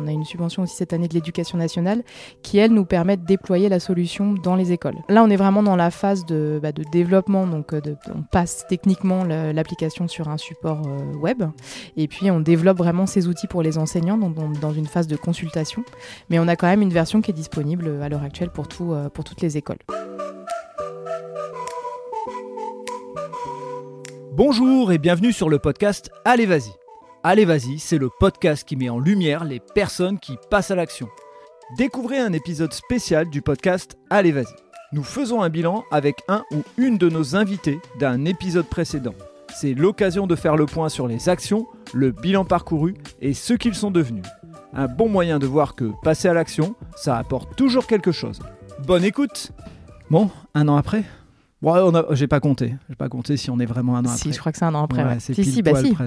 On a une subvention aussi cette année de l'éducation nationale qui, elle, nous permet de déployer la solution dans les écoles. Là, on est vraiment dans la phase de, bah, développement, donc de, on passe techniquement l'application sur un support euh, web et puis on développe vraiment ces outils pour les enseignants dans, une phase de consultation. Mais on a quand même une version qui est disponible à l'heure actuelle euh, pour toutes les écoles. Bonjour et bienvenue sur le podcast Allez Vas-y. Allez Vas-y, c'est le podcast qui met en lumière les personnes qui passent à l'action. Découvrez un épisode spécial du podcast Allez Vas-y. Nous faisons un bilan avec un ou une de nos invités d'un épisode précédent. C'est l'occasion de faire le point sur les actions, le bilan parcouru et ce qu'ils sont devenus. Un bon moyen de voir que passer à l'action, ça apporte toujours quelque chose. Bonne écoute Bon, un an après? Bon, j'ai pas compté. J'ai pas compté si on est vraiment un an après. Si, je crois que c'est un an après. C'est si, si, bah si. Bah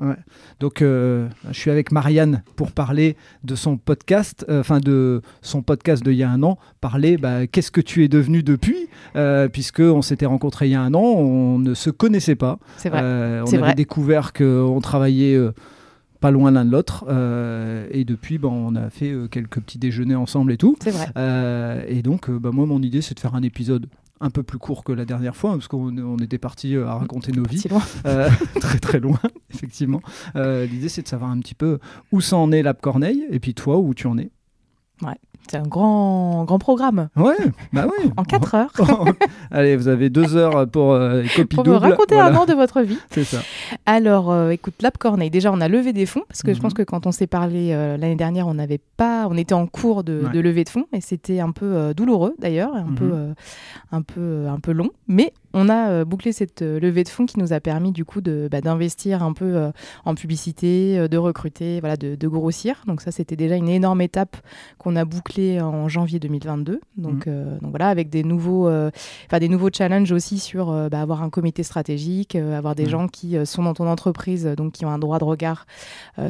ouais. Donc, euh, je suis avec Marianne pour parler de son podcast, euh, enfin de son podcast d'il y a un an. Parler, bah, qu'est-ce que tu es devenu depuis euh, Puisque on s'était rencontrés il y a un an, on ne se connaissait pas. C'est vrai. on avait vrai. découvert qu'on travaillait pas loin l'un de l'autre. et depuis, ben, on a fait quelques petits déjeuners ensemble et tout. C'est vrai. et donc, bah, moi, mon idée, c'est de faire un épisode un peu plus court que la dernière fois, parce qu'on était parti euh, à raconter nos vies. Loin. Euh, très très loin, effectivement. Euh, l'idée, c'est de savoir un petit peu où ça en est l'App Corneille, et puis toi, où tu en es. Ouais. C'est un grand, grand programme. Ouais, bah oui. en 4 heures. Allez, vous avez 2 heures pour euh, copie Pour me raconter un an de votre vie. C'est ça. Alors, euh, écoute, Lab Corneille, déjà, on a levé des fonds, parce que je pense mhm. que quand on s'est parlé euh, l'année dernière, on n'avait pas, on était en cours de, de levée de fonds, et c'était un peu douloureux d'ailleurs, un, peu, mhm. un, peu, un peu long, mais on a euh, bouclé cette euh, levée de fonds qui nous a permis du coup de, bah, d'investir un peu euh, en publicité, de recruter, voilà, de, grossir. Donc ça, c'était déjà une énorme étape qu'on a bouclée en janvier 2022. Donc, mmh. donc voilà, avec des nouveaux, enfin des nouveaux challenges aussi sur bah, avoir un comité stratégique, avoir des mmh. gens qui sont dans ton entreprise, donc qui ont un droit de regard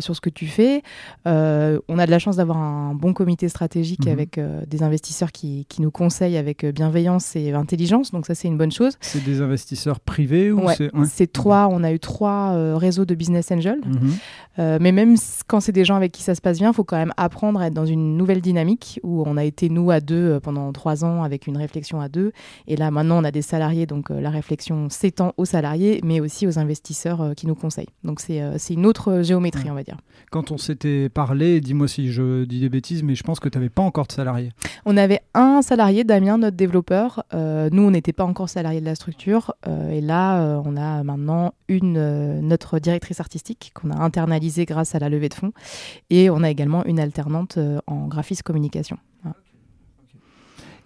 sur ce que tu fais. on a de la chance d'avoir un bon comité stratégique mmh. avec des investisseurs qui, qui, nous conseillent avec bienveillance et intelligence. Donc ça, c'est une bonne chose. C'est des investisseurs privés ou c'est trois. On a eu trois euh, réseaux de business angels. Mhm. Euh, mais même quand c'est des gens avec qui ça se passe bien, il faut quand même apprendre à être dans une nouvelle dynamique où on a été nous à deux euh, pendant trois ans avec une réflexion à deux. Et là maintenant on a des salariés, donc la réflexion s'étend aux salariés, mais aussi aux investisseurs qui nous conseillent. Donc c'est une autre géométrie, on va dire. Quand on s'était parlé, dis-moi si je dis des bêtises, mais je pense que tu n'avais pas encore de salariés. On avait un salarié, Damien, notre développeur. nous, on n'était pas encore salarié de la structure. Euh, et là, euh, on a maintenant une, euh, notre directrice artistique qu'on a internalisée grâce à la levée de fonds. Et on a également une alternante en graphisme communication.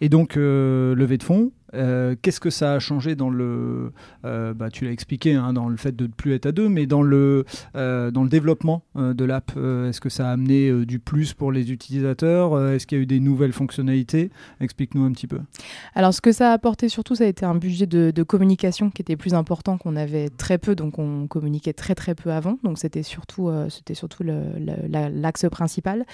Et donc, levée de fonds, euh, qu'est-ce que ça a changé dans le, euh, bah, tu l'as expliqué, hein, dans le fait de ne plus être à deux, mais dans le, euh, dans le développement de l'app, est-ce que ça a amené du plus pour les utilisateurs Est-ce qu'il y a eu des nouvelles fonctionnalités? Explique-nous un petit peu. Alors, ce que ça a apporté surtout, ça a été un budget de, communication qui était plus important qu'on avait très peu, donc on communiquait très très peu avant, donc c'était surtout, c'était surtout l'axe principal.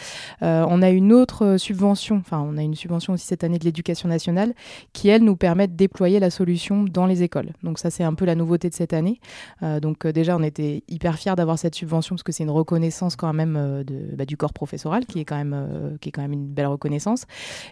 on a une autre subvention, enfin on a une subvention aussi cette année de l'éducation nationale qui elle nous permet de déployer la solution dans les écoles. Donc ça, c'est un peu la nouveauté de cette année. Euh, donc euh, déjà, on était hyper fiers d'avoir cette subvention parce que c'est une reconnaissance quand même euh, bah, du corps professoral qui est quand même une belle reconnaissance.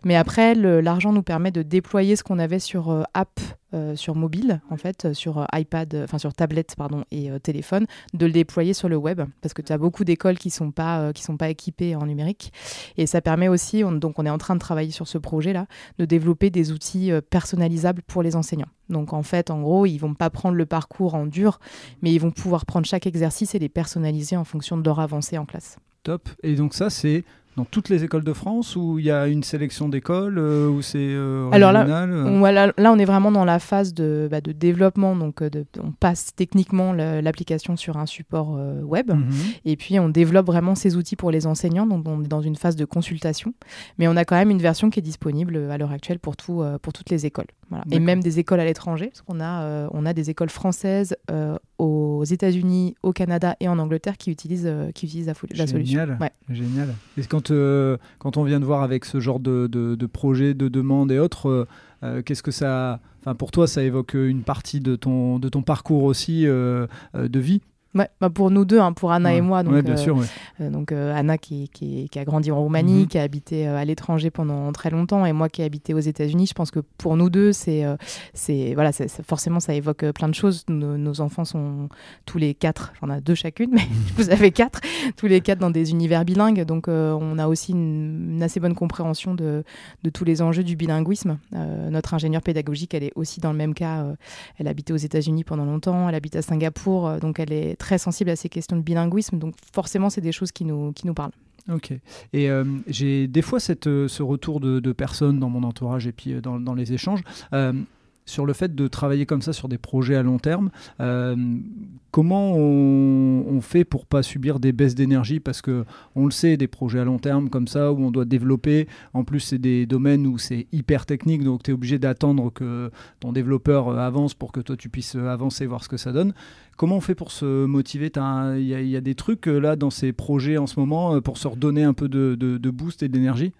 Mais après, l'argent nous permet de déployer ce qu'on avait sur app euh, sur mobile, en fait, euh, sur euh, iPad, enfin sur tablette pardon, et téléphone, de le déployer sur le web, parce que tu as beaucoup d'écoles qui ne sont, pas, qui sont pas équipées en numérique. Et ça permet aussi, donc on est en train de travailler sur ce projet-là, de développer des outils personnalisables pour les enseignants. Donc en fait, en gros, ils vont pas prendre le parcours en dur, mais ils vont pouvoir prendre chaque exercice et les personnaliser en fonction de leur avancée en classe. Top. Et donc ça, c'est dans toutes les écoles de France ou il y a une sélection d'écoles euh, ou c'est euh, Alors là, voilà, là, on est vraiment dans la phase de, bah, de développement. Donc, euh, on passe techniquement l'application sur un support web mhm. et puis on développe vraiment ces outils pour les enseignants. Donc, on est dans une phase de consultation, mais on a quand même une version qui est disponible à l'heure actuelle pour, tout, pour toutes les écoles. Et même des écoles à l'étranger, parce qu'on a, on a des écoles françaises aux États-Unis, au Canada et en Angleterre qui utilisent, qui utilisent la, solution. Ouais. Génial. Et quand euh, quand, on vient de voir avec ce genre de, de, projet, de demande et autres, euh, euh, qu'est-ce que ça. Enfin, pour toi, ça évoque une partie de ton, de ton parcours aussi de vie? Ouais, bah pour nous deux, hein, pour Anna et moi. Donc, ouais, bien sûr, euh, donc euh, Anna qui, qui, qui, a grandi en Roumanie, Mhm. qui a habité euh, à l'étranger pendant très longtemps, et moi qui ai habité aux États-Unis. Je pense que pour nous deux, c'est, euh, c'est voilà, forcément ça évoque euh, plein de choses. Nos, nos enfants sont tous les quatre, j'en ai deux chacune, mais vous avez quatre, tous les quatre dans des univers bilingues. Donc euh, on a aussi une, une assez bonne compréhension de, de tous les enjeux du bilinguisme. Euh, notre ingénieure pédagogique, elle est aussi dans le même cas. euh, elle a habité aux États-Unis pendant longtemps, elle habite à Singapour, euh, donc elle est très sensible à ces questions de bilinguisme. Donc forcément, c'est des choses qui nous, qui nous parlent. Ok. Et euh, j'ai des fois cette, euh, ce retour de, personnes dans mon entourage et puis euh, dans, dans les échanges sur le fait de travailler comme ça sur des projets à long terme. Euh, comment on, fait pour pas subir des baisses d'énergie Parce que on le sait, des projets à long terme comme ça où on doit développer. En plus, c'est des domaines où c'est hyper technique, donc tu es obligé d'attendre que ton développeur euh, avance pour que toi tu puisses euh, avancer, voir ce que ça donne. Comment on fait pour se motiver? Il y, y a des trucs là dans ces projets en ce moment pour se redonner un peu de boost et d'énergie?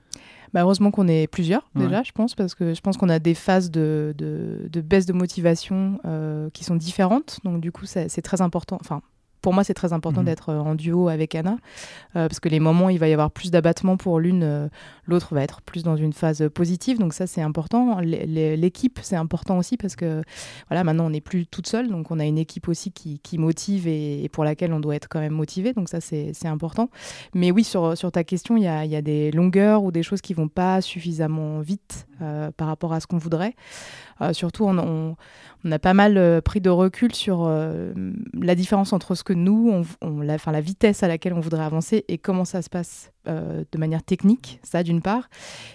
Bah, heureusement qu'on est plusieurs Ouais. déjà, je pense, parce que je pense qu'on a des phases de, de, de baisse de motivation euh, qui sont différentes. Donc du coup, c'est très important. Enfin, pour moi, c'est très important Mhm. d'être euh, en duo avec Anna, euh, parce que les moments où il va y avoir plus d'abattement pour l'une, euh, l'autre va être plus dans une phase positive. Donc ça, c'est important. L'équipe, c'est important aussi, parce que voilà, maintenant, on n'est plus toute seule, donc on a une équipe aussi qui, qui motive et, et pour laquelle on doit être quand même motivé. Donc ça, c'est important. Mais oui, sur, sur ta question, il y a, y a des longueurs ou des choses qui vont pas suffisamment vite euh, par rapport à ce qu'on voudrait. Euh, surtout, on, a pas mal euh, pris de recul sur la différence entre ce que nous, on, la, vitesse à laquelle on voudrait avancer et comment ça se passe de manière technique, ça d'une part,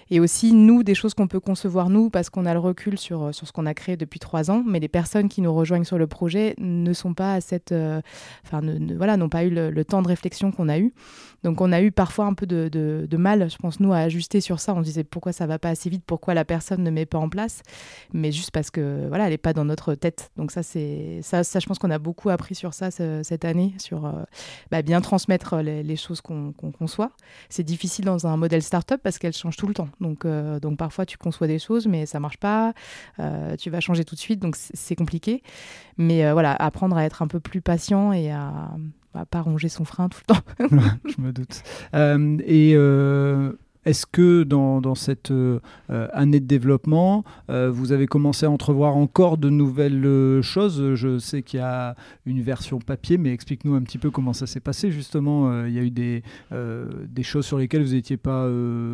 et aussi nous, des choses qu'on peut concevoir nous parce qu'on a le recul sur, ce qu'on a créé depuis trois ans, mais les personnes qui nous rejoignent sur le projet ne sont pas à cette, enfin, ne, ne- voilà, n'ont pas eu le, temps de réflexion qu'on a eu. Donc on a eu parfois un peu de, mal, je pense, nous, à ajuster sur ça. On se disait pourquoi ça va pas assez vite, pourquoi la personne ne met pas en place, mais juste parce que voilà, elle n'est pas dans notre tête. Donc ça, c'est ça, ça, je pense qu'on a beaucoup appris sur ça ce- cette année, sur euh, bah, bien transmettre les, les choses qu'on conçoit. C'est difficile dans un modèle startup parce qu'elle change tout le temps. Donc, euh, donc parfois tu conçois des choses, mais ça marche pas. Euh, tu vas changer tout de suite, donc c'est- compliqué. Mais euh, voilà, apprendre à être un peu plus patient et à à pas ronger son frein tout le temps. Je me doute. Euh, et euh, est-ce que dans, cette euh, euh, année de développement, euh, vous avez commencé à entrevoir encore de nouvelles choses? Je sais qu'il y a une version papier, mais explique-nous un petit peu comment ça s'est passé justement. Il y a eu des, des choses sur lesquelles vous n'étiez pas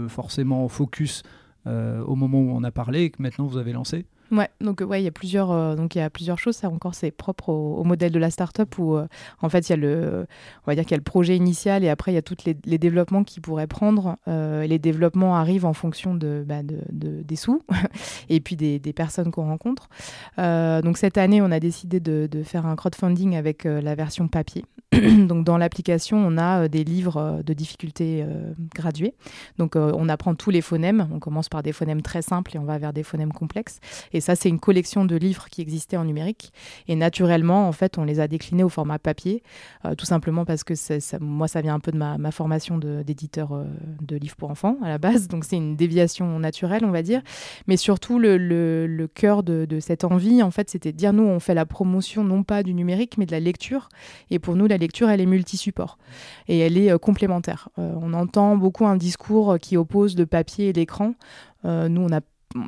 forcément en focus au moment où on a parlé et que maintenant vous avez lancé Ouais, donc euh, ouais, il y a plusieurs, euh, donc il y a plusieurs choses. Ça encore, c'est propre au, modèle de la startup où euh, en fait il y a le, on va dire qu'il y a le projet initial et après il y a tous les, développements qui pourraient prendre. Les développements arrivent en fonction de, bah, de, de- des sous et puis des, personnes qu'on rencontre. Donc cette année, on a décidé de, faire un crowdfunding avec la version papier. donc dans l'application, on a des livres de difficulté euh, gradués. Donc on apprend tous les phonèmes. On commence par des phonèmes très simples et on va vers des phonèmes complexes. Ça, c'est une collection de livres qui existait en numérique. Et naturellement, en fait, on les a déclinés au format papier, euh, tout simplement parce que moi, ça vient un peu de ma, ma formation d'éditeur euh, de livres pour enfants à la base. Donc c'est une déviation naturelle, on va dire. Mais surtout, le, cœur de, cette envie, en fait, c'était de dire, nous, on fait la promotion non pas du numérique, mais de la lecture. Et pour nous, la lecture, elle est multi-support. Et elle est euh, complémentaire. On entend beaucoup un discours qui oppose le papier et l'écran. Nous, on a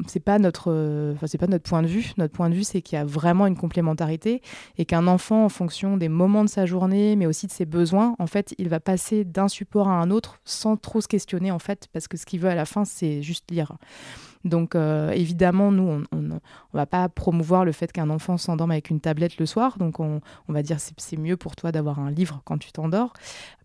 c'est pas notre euh, c'est pas notre point de vue. Notre point de vue c'est qu'il y a vraiment une complémentarité et qu'un enfant en fonction des moments de sa journée mais aussi de ses besoins en fait il va passer d'un support à un autre sans trop se questionner en fait parce que ce qu'il veut à la fin c'est juste lire donc euh, évidemment nous on, on va pas promouvoir le fait qu'un enfant s'endorme avec une tablette le soir donc on, va dire c'est c'est mieux pour toi d'avoir un livre quand tu t'endors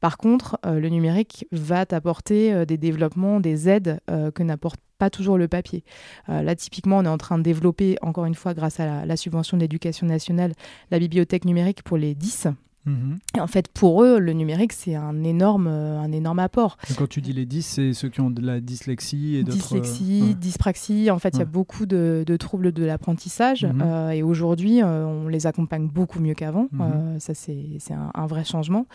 par contre euh, le numérique va t'apporter euh, des développements des aides que n'apporte pas toujours le papier. Là, typiquement, on est en train de développer, encore une fois, grâce à la, la subvention de l'éducation nationale, la bibliothèque numérique pour les 10. Et en fait, pour eux, le numérique, c'est un énorme, euh, un énorme apport. Et Quand tu dis les 10, c'est ceux qui ont de la dyslexie et d'autres. Dyslexie, euh, ouais. dyspraxie, en fait, il y a beaucoup de, de troubles de l'apprentissage. Mhm. euh, et aujourd'hui, euh, on les accompagne beaucoup mieux qu'avant. Mhm. Euh, ça, c'est un, un vrai changement.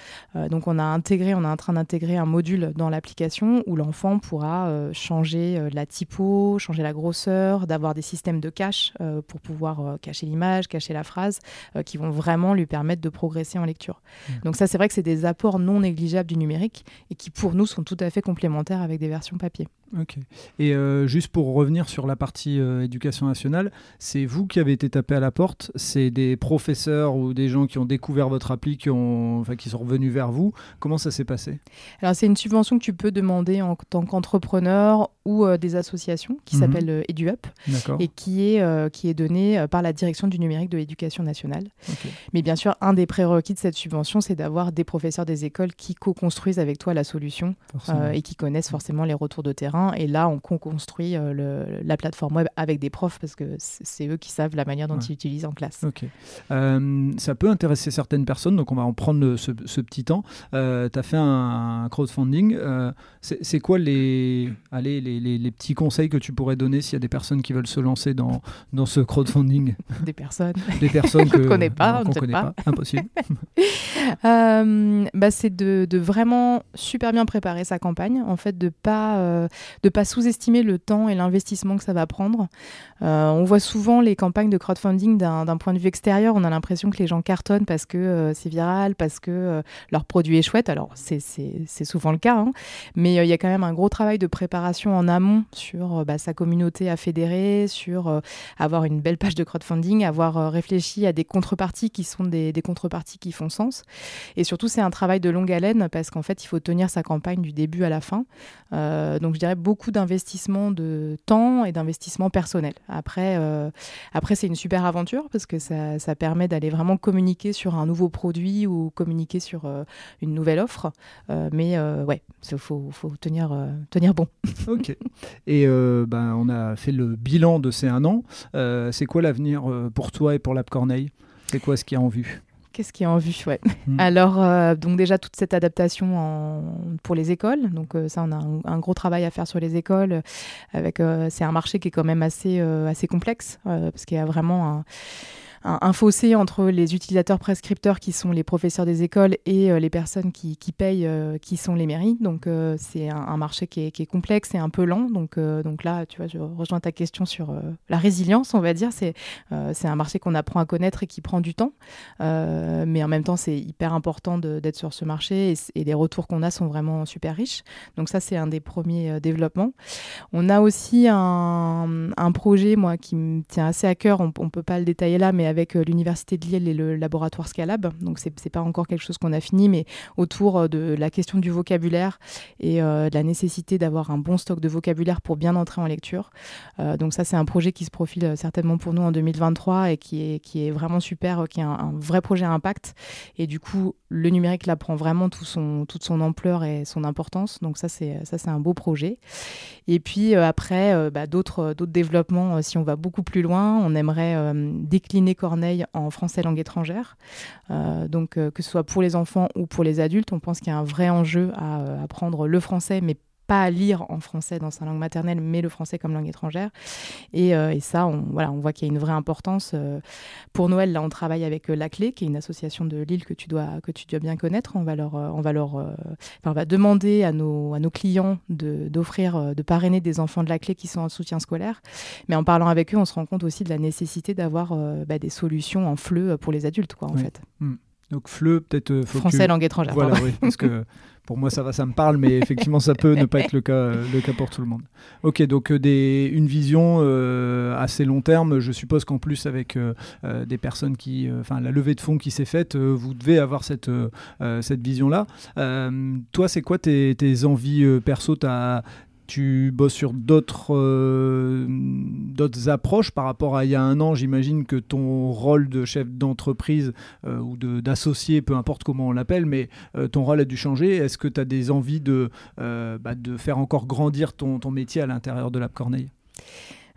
Donc, on a intégré, on est en train d'intégrer un module dans l'application où l'enfant pourra changer la typo, changer la grosseur, d'avoir des systèmes de cache pour pouvoir cacher l'image, cacher la phrase, qui vont vraiment lui permettre de progresser en lecture. Mmh. Donc ça, c'est vrai que c'est des apports non négligeables du numérique et qui, pour nous, sont tout à fait complémentaires avec des versions papier. Ok. Et euh, juste pour revenir sur la partie euh, éducation nationale, c'est vous qui avez été tapé à la porte, c'est des professeurs ou des gens qui ont découvert votre appli, qui, ont, enfin, qui sont revenus vers vous. Comment ça s'est passé? Alors c'est une subvention que tu peux demander en tant qu'entrepreneur ou euh, des associations qui mhm. s'appelle EduUp et qui est, qui est donnée par la direction du numérique de l'éducation nationale. Mais bien sûr, un des prérequis de cette subvention, c'est d'avoir des professeurs des écoles qui co-construisent avec toi la solution et qui connaissent forcément les retours de terrain et là, on construit euh, la plateforme web avec des profs parce que c'est eux qui savent la manière dont ils utilisent en classe. Ok. Euh, ça peut intéresser certaines personnes, donc on va en prendre ce, petit temps. Euh, tu as fait un, crowdfunding. c'est quoi les, allez, les, les, petits conseils que tu pourrais donner s'il y a des personnes qui veulent se lancer dans, dans ce crowdfunding? Des personnes. Des personnes que, ne connaît pas. on ne connaît pas. Impossible. bah, c'est de, de, vraiment super bien préparer sa campagne. En fait, de pas de pas sous-estimer le temps et l'investissement que ça va prendre. Euh, on voit souvent les campagnes de crowdfunding d'un point de vue extérieur. On a l'impression que les gens cartonnent parce que euh, c'est viral, parce que euh, leur produit est chouette. Alors, c'est souvent le cas, hein. mais il y a quand même un gros travail de préparation en amont sur bah, sa communauté à fédérer, sur avoir une belle page de crowdfunding, avoir réfléchi à des contreparties qui sont des, des contreparties qui font sens. Et surtout, c'est un travail de longue haleine parce qu'en fait, il faut tenir sa campagne du début à la fin. donc, je dirais beaucoup d'investissement de temps et d'investissement personnel. Après, euh, après c'est une super aventure parce que ça, ça permet d'aller vraiment communiquer sur un nouveau produit ou communiquer sur euh, une nouvelle offre. Euh, mais ouais, il faut, faut, tenir, tenir bon. ok. Et ben, on a fait le bilan de ces un an. c'est quoi l'avenir pour toi et pour l'App Corneille? C'est quoi ce qui est en vue? Qu'est-ce qui est en vue ouais. Hmm. Alors, euh, donc déjà, toute cette adaptation en... pour les écoles. Donc, euh, ça, on a un, gros travail à faire sur les écoles. Avec, euh, c'est un marché qui est quand même assez, assez complexe, parce qu'il y a vraiment un un, fossé entre les utilisateurs prescripteurs qui sont les professeurs des écoles et euh, les personnes qui, payent, euh, qui sont les mairies. Donc euh, c'est un, marché qui est, complexe et un peu lent. Donc, donc là, tu vois, je rejoins ta question sur la résilience, on va dire. C'est c'est un marché qu'on apprend à connaître et qui prend du temps. mais en même temps, c'est hyper important d'être sur ce marché et, les retours qu'on a sont vraiment super riches. Donc ça, c'est un des premiers développements. On a aussi un, un, projet, moi, qui me tient assez à cœur. On ne peut pas le détailler là, mais avec euh, l'Université de Lille et le laboratoire Scalab. Donc, ce n'est pas encore quelque chose qu'on a fini, mais autour euh, de la question du vocabulaire et euh, de la nécessité d'avoir un bon stock de vocabulaire pour bien entrer en lecture. donc, ça, c'est un projet qui se profile certainement pour nous en 2023 et qui est, vraiment super, qui est un, vrai projet impact. Et du coup, le numérique là prend vraiment tout son, toute son ampleur et son importance. Donc, ça, c'est un beau projet. Et puis, après, bah, d'autres développements, si on va beaucoup plus loin, on aimerait décliner Corneille en français langue étrangère. Euh, donc euh, que ce soit pour les enfants ou pour les adultes, on pense qu'il y a un vrai enjeu à euh, apprendre le français, mais pas à lire en français dans sa langue maternelle, mais le français comme langue étrangère. Et, euh, et ça, on, voilà, on voit qu'il y a une vraie importance. Euh, pour Noël, là, on travaille avec euh, La Clé, qui est une association de Lille que tu dois, que tu dois bien connaître. On va, leur, on va, leur, enfin, on va demander à nos, à nos clients d'offrir, de, parrainer des enfants de La Clé qui sont en soutien scolaire. Mais en parlant avec eux, on se rend compte aussi de la nécessité d'avoir bah, des solutions en fleu pour les adultes, quoi, en fait. Hmm. Donc FLE, peut-être... Français, langue étrangère. Voilà, oui, parce que pour moi, ça va, ça me parle, mais effectivement, ça peut ne pas être le cas, le cas pour tout le monde. Ok, donc euh, des, une vision euh, assez long terme. Je suppose qu'en plus, avec euh, des personnes qui, enfin, la levée de fonds qui s'est faite, vous devez avoir cette, cette vision-là. toi, c'est quoi tes, tes envies perso? As tu bosses sur d'autres euh, d'autres approches par rapport à il y a un an. J'imagine que ton rôle de chef d'entreprise euh, ou d'associé, peu importe comment on l'appelle, mais euh, ton rôle a dû changer. Est-ce que tu as des envies de, bah, de faire encore grandir ton, ton métier à l'intérieur de l'App Corneille?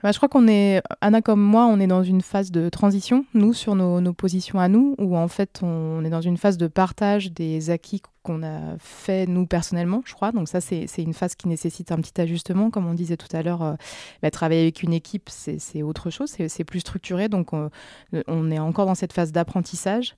Bah, je crois qu'on est, Anna comme moi, on est dans une phase de transition, nous, sur nos, nos positions à nous, où en fait on est dans une phase de partage des acquis qu'on a fait nous personnellement, je crois. Donc ça, c'est une phase qui nécessite un petit ajustement. Comme on disait tout à l'heure, euh, bah, travailler avec une équipe, c'est autre chose, c'est plus structuré. Donc on, est encore dans cette phase d'apprentissage.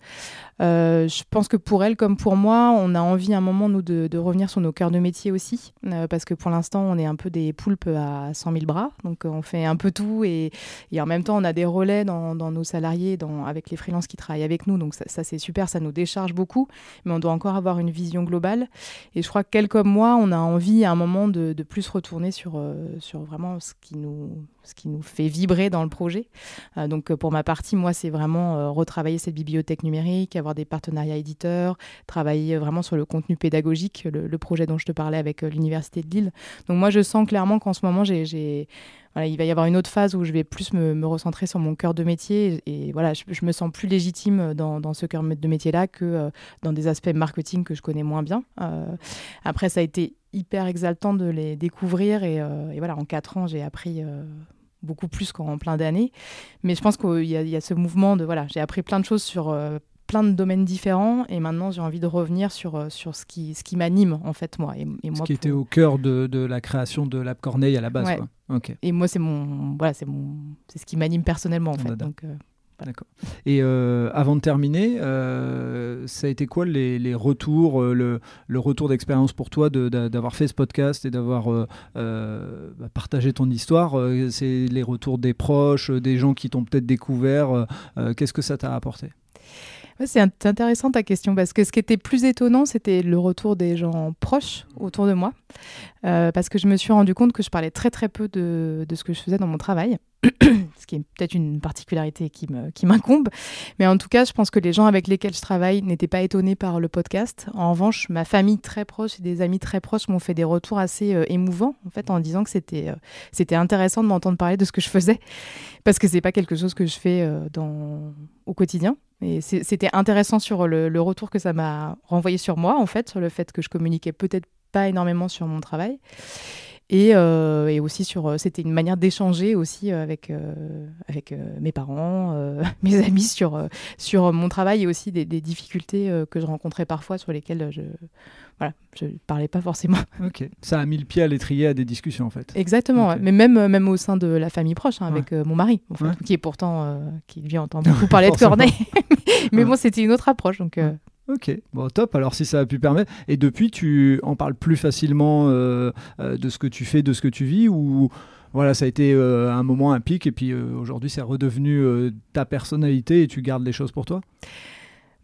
Euh, je pense que pour elle comme pour moi, on a envie un moment, nous, de, revenir sur nos cœurs de métier aussi. Euh, parce que pour l'instant, on est un peu des poulpes à 100 000 bras. Donc on fait un peu tout. Et, en même temps, on a des relais dans, nos salariés, avec les freelances qui travaillent avec nous. Donc ça, c'est super, ça nous décharge beaucoup. Mais on doit encore avoir une vision globale. Et je crois que quel comme moi, on a envie à un moment de, de plus retourner sur, euh, sur vraiment ce qui, nous, ce qui nous fait vibrer dans le projet. Euh, donc pour ma partie, moi, c'est vraiment euh, retravailler cette bibliothèque numérique, avoir des partenariats éditeurs, travailler vraiment sur le contenu pédagogique, le, le projet dont je te parlais avec l'Université de Lille. Donc moi, je sens clairement qu'en ce moment, j'ai il va y avoir une autre phase où je vais plus me, recentrer sur mon cœur de métier et, voilà, je, me sens plus légitime dans, ce cœur de métier-là que euh, dans des aspects marketing que je connais moins bien. Euh, après, ça a été hyper exaltant de les découvrir et, euh, voilà, en quatre ans, j'ai appris beaucoup plus qu'en plein d'années. Mais je pense qu'il y, a ce mouvement de voilà, j'ai appris plein de choses sur plein de domaines différents et maintenant j'ai envie de revenir sur, euh, sur ce qui, ce qui m'anime en fait moi. Et, et moi ce qui pour... était au cœur de, de, la création de l'App Corneille à la base. Ouais. Quoi. Okay. Et moi c'est mon voilà c'est mon c'est ce qui m'anime personnellement en fait. Donc, euh, voilà. D'accord. Et euh, avant de terminer, euh, ça a été quoi les, les retours, le, le, retour d'expérience pour toi d'avoir fait ce podcast et d'avoir bah, partagé ton histoire C'est les retours des proches, des gens qui t'ont peut-être découvert. Qu'est-ce que ça t'a apporté? C'est intéressant ta question parce que ce qui était plus étonnant, c'était le retour des gens proches autour de moi. Euh, parce que je me suis rendu compte que je parlais très très peu de, ce que je faisais dans mon travail, ce qui est peut-être une particularité qui m'incombe. Qui Mais en tout cas, je pense que les gens avec lesquels je travaille n'étaient pas étonnés par le podcast. En revanche, ma famille très proche et des amis très proches m'ont fait des retours assez euh, émouvants, en disant que c'était euh, c'était intéressant de m'entendre parler de ce que je faisais, parce que c'est pas quelque chose que je fais au quotidien. Et c'était intéressant sur le, le, retour que ça m'a renvoyé sur moi, en fait, sur le fait que je communiquais peut-être pas énormément sur mon travail. Et, euh, et, aussi sur c'était une manière d'échanger aussi avec euh, avec euh, mes parents mes amis sur sur mon travail et aussi des, des difficultés que je rencontrais parfois sur lesquelles je voilà je parlais pas forcément ok ça a mis le pied à l'étrier à des discussions en fait exactement okay. ouais. mais même même au sein de la famille proche hein, avec ouais. mon mari en fait, ouais. qui est pourtant qui lui entend beaucoup parler de Corneille mais bon c'était une autre approche donc Ok, bon top. Alors si ça a pu permettre, et depuis tu en parles plus facilement euh, euh, de ce que tu fais, de ce que tu vis, ou voilà, ça a été euh, un moment, un pic, et puis aujourd'hui c'est redevenu ta personnalité et tu gardes les choses pour toi?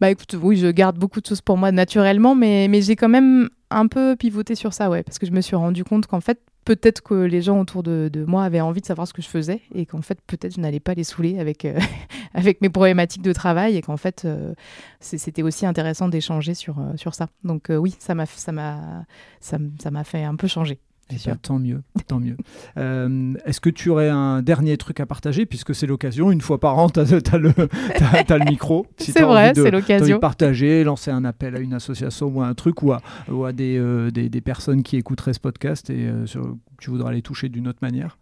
Bah oui, je garde beaucoup de choses pour moi naturellement, mais, j'ai quand même un peu pivoté sur ça, ouais, parce que je me suis rendu compte qu'en fait, peut-être que les gens autour de, moi avaient envie de savoir ce que je faisais et qu'en fait peut-être je n'allais pas les saouler avec, euh, mes problématiques de travail et qu'en fait euh, c'était aussi intéressant d'échanger sur, euh, ça. Donc oui, ça m'a fait un peu changer. Bien, tant mieux, tant mieux. Euh, Est-ce que tu aurais un dernier truc à partager, puisque c'est l'occasion, une fois par an, tu as, as, le, as, as le micro. Si c'est vrai, c'est l'occasion. partager, lancer un appel à une association ou à un truc, ou à, ou à des, euh, des, des, personnes qui écouteraient ce podcast et euh, sur, tu voudrais les toucher d'une autre manière?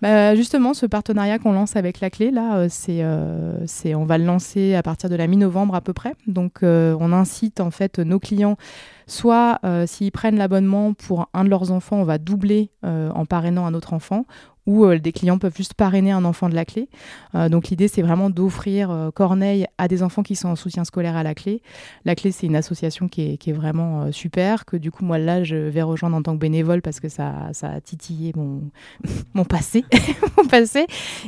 Bah, Justement, ce partenariat qu'on lance avec la clé, là, euh, c'est, euh, on va le lancer à partir de la mi-novembre à peu près. Donc, euh, on incite en fait nos clients soit euh, s'ils prennent l'abonnement pour un de leurs enfants, on va doubler euh, en parrainant un autre enfant, ou euh, des clients peuvent juste parrainer un enfant de la clé. Euh, donc l'idée, c'est vraiment d'offrir euh, Corneille à des enfants qui sont en soutien scolaire à la clé. La clé, c'est une association qui est, vraiment super, que du coup, moi, là, je vais rejoindre en tant que bénévole parce que ça, ça a titillé mon, mon passé. mon passé.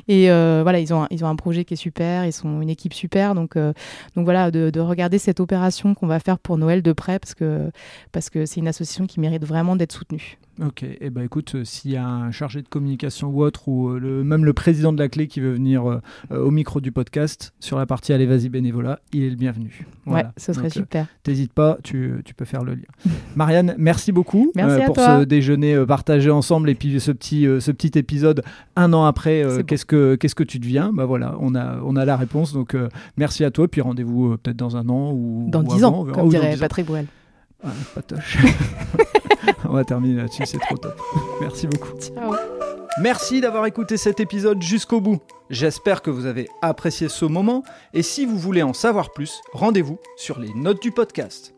Et voilà, ils ont, un, ils ont un projet qui est super, ils sont une équipe super. Donc, donc voilà, de, de, regarder cette opération qu'on va faire pour Noël de près parce que c'est parce que une association qui mérite vraiment d'être soutenue. Ok, et eh ben écoute, euh, s'il y a un chargé de communication ou autre, ou euh, le, même le président de la clé qui veut venir euh, au micro du podcast sur la partie Allez vas-y bénévolat, il est le bienvenu. Voilà. Ouais, ce serait Donc, super. T'hésites pas, tu, tu, peux faire le lien. Marianne, merci beaucoup merci pour ce déjeuner partagé ensemble et puis ce petit, ce petit épisode un an après. qu'est-ce que qu'est-ce que tu deviens? Bah voilà, on a on a la réponse. Donc merci à toi, puis rendez-vous peut-être dans un an ou dans dix ans, comme oh, dirait Patrick Bruel. Ah, patoche. On va terminer là-dessus, c'est trop top. Merci beaucoup. Ciao. Merci d'avoir écouté cet épisode jusqu'au bout. J'espère que vous avez apprécié ce moment et si vous voulez en savoir plus, rendez-vous sur les notes du podcast.